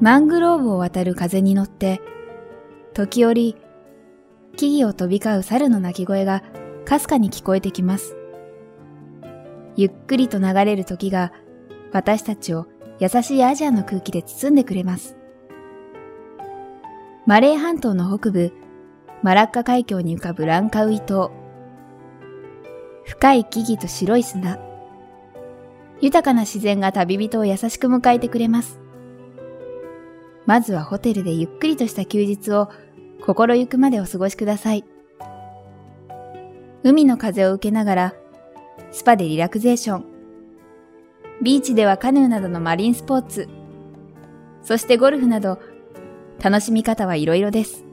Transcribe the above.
マングローブを渡る風に乗って、時折、木々を飛び交う猿の鳴き声がかすかに聞こえてきます。ゆっくりと流れる時が私たちを優しいアジアの空気で包んでくれます。マレー半島の北部、マラッカ海峡に浮かぶランカウイ島。深い木々と白い砂。豊かな自然が旅人を優しく迎えてくれます。まずはホテルでゆっくりとした休日を心ゆくまでお過ごしください。海の風を受けながら、スパでリラクゼーション。ビーチではカヌーなどのマリンスポーツ。そしてゴルフなど、楽しみ方はいろいろです。